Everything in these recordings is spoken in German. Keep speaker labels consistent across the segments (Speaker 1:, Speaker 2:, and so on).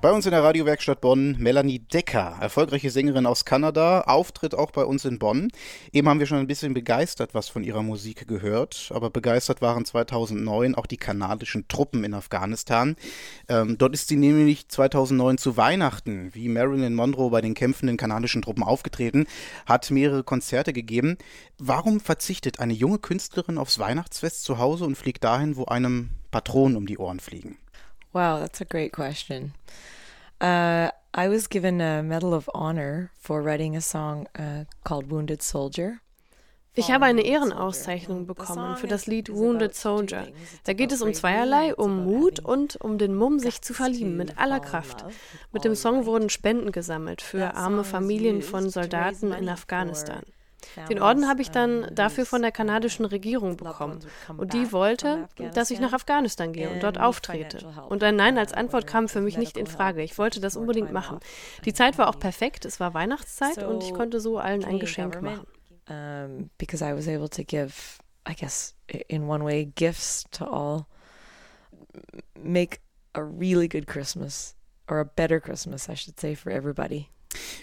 Speaker 1: Bei uns in der Radiowerkstatt Bonn Melanie Decker, erfolgreiche Sängerin aus Kanada, Auftritt auch bei uns in Bonn. Eben haben wir schon ein bisschen begeistert was von ihrer Musik gehört, aber begeistert waren 2009 auch die kanadischen Truppen in Afghanistan. Ähm, dort ist sie nämlich 2009 zu Weihnachten, wie Marilyn Monroe bei den kämpfenden kanadischen Truppen aufgetreten, hat mehrere Konzerte gegeben. Warum verzichtet eine junge Künstlerin aufs Weihnachtsfest zu Hause und fliegt dahin, wo einem Patronen um die Ohren fliegen?
Speaker 2: Wow, that's a great question. Uh, I was given a Medal of Honor for writing a song uh, called Wounded Soldier.
Speaker 3: Ich habe eine Ehrenauszeichnung bekommen für das Lied Wounded Soldier. Da geht es um zweierlei, um Mut und um den Mumm, sich zu verlieben mit aller Kraft. Mit dem Song wurden Spenden gesammelt für arme Familien von Soldaten in Afghanistan. Den Orden habe ich dann dafür von der kanadischen Regierung bekommen. Und die wollte, dass ich nach Afghanistan gehe und dort auftrete. Und ein Nein als Antwort kam für mich nicht in Frage. Ich wollte das unbedingt machen. Die Zeit war auch perfekt. Es war Weihnachtszeit und ich konnte so allen ein Geschenk machen.
Speaker 2: Um, because I was able to give, I guess, in one way, gifts to all. Make a really good Christmas, or a better Christmas, I should say, for everybody.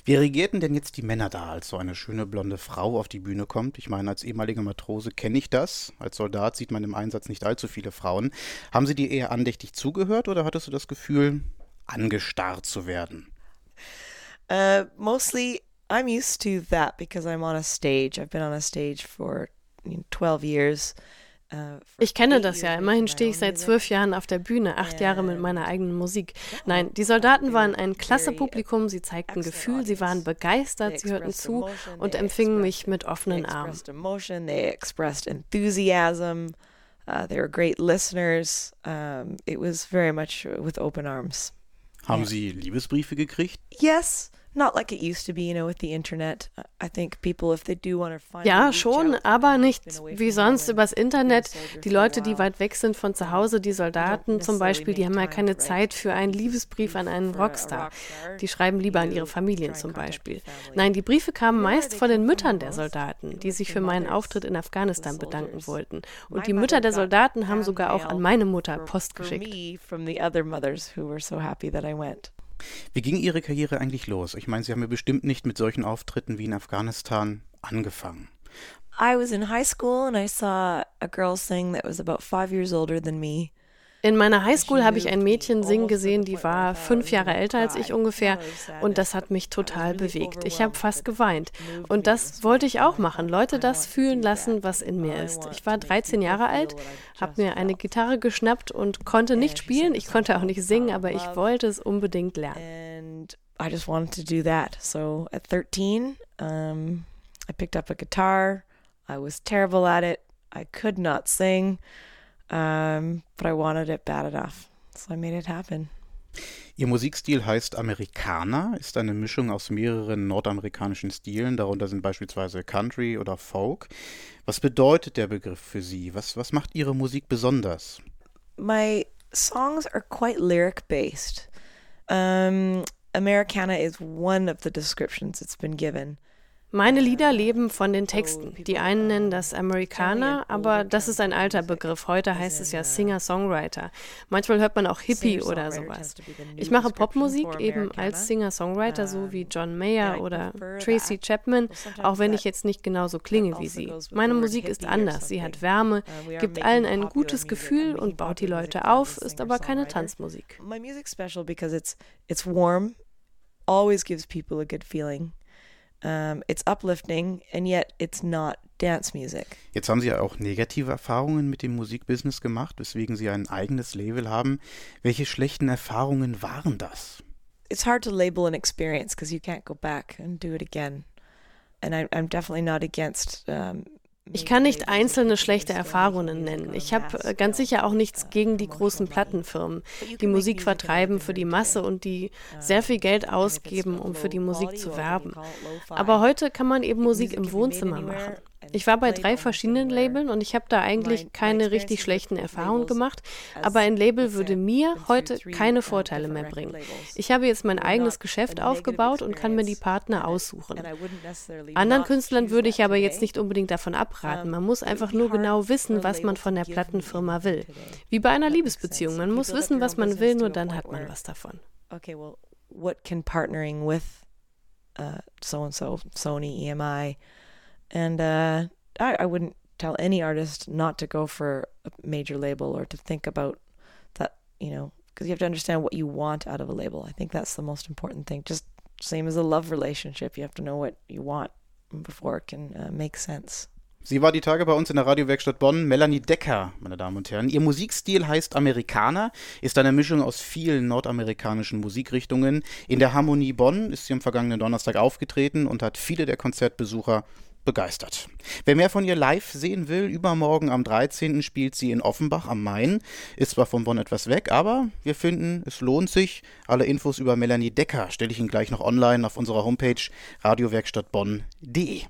Speaker 1: Wie reagierten denn jetzt die Männer da, als so eine schöne blonde Frau auf die Bühne kommt? Ich meine, als ehemaliger Matrose kenne ich das. Als Soldat sieht man im Einsatz nicht allzu viele Frauen. Haben sie dir eher andächtig zugehört oder hattest du das Gefühl, angestarrt zu werden?
Speaker 2: Uh, mostly I'm used to that because I'm on a stage. I've been on a stage for 12 years.
Speaker 3: Äh, ich kenne das ja. Immerhin stehe ich seit zwölf Jahren auf der Bühne, acht Jahre mit meiner eigenen Musik. Nein, die Soldaten waren ein klasse Publikum. Sie zeigten Gefühl, sie waren begeistert, sie hörten zu und empfingen mich mit offenen Armen.
Speaker 2: They expressed enthusiasm. Uh, they were great listeners. It was very much with open arms.
Speaker 1: Haben Sie Liebesbriefe gekriegt?
Speaker 2: Yes. Not like it used to be, you know, with the internet. I think people, if they do want to find
Speaker 3: Ja, schon, aber nicht wie sonst übers Internet. Die Leute, die weit weg sind von zu Hause, die Soldaten zum Beispiel, die haben ja keine Zeit für einen Liebesbrief an einen Rockstar. Die schreiben lieber an ihre Familien zum Beispiel. Nein, die Briefe kamen meist von den Müttern der Soldaten, die sich für meinen Auftritt in Afghanistan bedanken wollten. Und die Mütter der Soldaten haben sogar auch an meine Mutter Post geschickt.
Speaker 1: Wie ging Ihre Karriere eigentlich los? Ich meine, Sie haben ja bestimmt nicht mit solchen Auftritten wie in Afghanistan angefangen.
Speaker 2: I was in high school and I saw a girl sing that was about five years older than me.
Speaker 3: In meiner Highschool habe ich ein Mädchen singen gesehen, die war fünf Jahre älter als ich ungefähr und das hat mich total bewegt. Ich habe fast geweint und das wollte ich auch machen, Leute das fühlen lassen, was in mir ist. Ich war 13 Jahre alt, habe mir eine Gitarre geschnappt und konnte nicht spielen, ich konnte auch nicht singen, aber ich wollte es unbedingt lernen.
Speaker 2: I just wanted to do that. So at 13, um, I picked up a guitar. I was terrible at it. I could not sing. Um, but I wanted it bad enough. So I made it happen.
Speaker 1: Ihr Musikstil heißt Amerikaner, ist eine Mischung aus mehreren nordamerikanischen Stilen, darunter sind beispielsweise Country oder Folk. Was bedeutet der Begriff für Sie? Was, was macht Ihre Musik besonders?
Speaker 2: My songs are quite lyric based. Um, Americana is one of the descriptions it's been given.
Speaker 3: Meine Lieder leben von den Texten. Die einen nennen das Amerikaner, aber das ist ein alter Begriff. Heute heißt es ja Singer-Songwriter. Manchmal hört man auch Hippie oder sowas. Ich mache Popmusik eben als Singer-Songwriter, so wie John Mayer oder Tracy Chapman, auch wenn ich jetzt nicht genauso klinge wie sie. Meine Musik ist anders. Sie hat Wärme, gibt allen ein gutes Gefühl und baut die Leute auf, ist aber keine Tanzmusik.
Speaker 2: My music's special because it's it's warm, always gives people a good feeling. Um, it's uplifting and yet it's not dance music.
Speaker 1: Jetzt haben Sie ja auch negative Erfahrungen mit dem Musikbusiness gemacht, weswegen Sie ein eigenes Label haben. Welche schlechten Erfahrungen waren das?
Speaker 2: It's hard to label an experience because you can't go back and do it again. And I, I'm definitely not against um,
Speaker 3: ich kann nicht einzelne schlechte Erfahrungen nennen. Ich habe äh, ganz sicher auch nichts gegen die großen Plattenfirmen, die Musik vertreiben für die Masse und die sehr viel Geld ausgeben, um für die Musik zu werben. Aber heute kann man eben Musik im Wohnzimmer machen. Ich war bei drei verschiedenen Labeln und ich habe da eigentlich keine richtig schlechten Erfahrungen gemacht, aber ein Label würde mir heute keine Vorteile mehr bringen. Ich habe jetzt mein eigenes Geschäft aufgebaut und kann mir die Partner aussuchen. Anderen Künstlern würde ich aber jetzt nicht unbedingt davon abraten. Man muss einfach nur genau wissen, was man von der Plattenfirma will. Wie bei einer Liebesbeziehung. Man muss wissen, was man will, nur dann hat man was davon.
Speaker 2: Okay, well, what can partnering with uh, so and so, Sony, EMI, and uh, I, I wouldn't tell any artist not to go for a major label or to think about that, you know, because you have to understand what you want out of a label. I think that's the most important thing. Just same as a love relationship, you have to know what you want before it can uh, make sense.
Speaker 1: Sie war die Tage bei uns in der Radiowerkstatt Bonn, Melanie Decker, meine Damen und Herren. Ihr Musikstil heißt Amerikaner, ist eine Mischung aus vielen nordamerikanischen Musikrichtungen. In der Harmonie Bonn ist sie am vergangenen Donnerstag aufgetreten und hat viele der Konzertbesucher begeistert. Wer mehr von ihr live sehen will, übermorgen am 13. spielt sie in Offenbach am Main. Ist zwar von Bonn etwas weg, aber wir finden, es lohnt sich. Alle Infos über Melanie Decker stelle ich Ihnen gleich noch online auf unserer Homepage radiowerkstattbonn.de.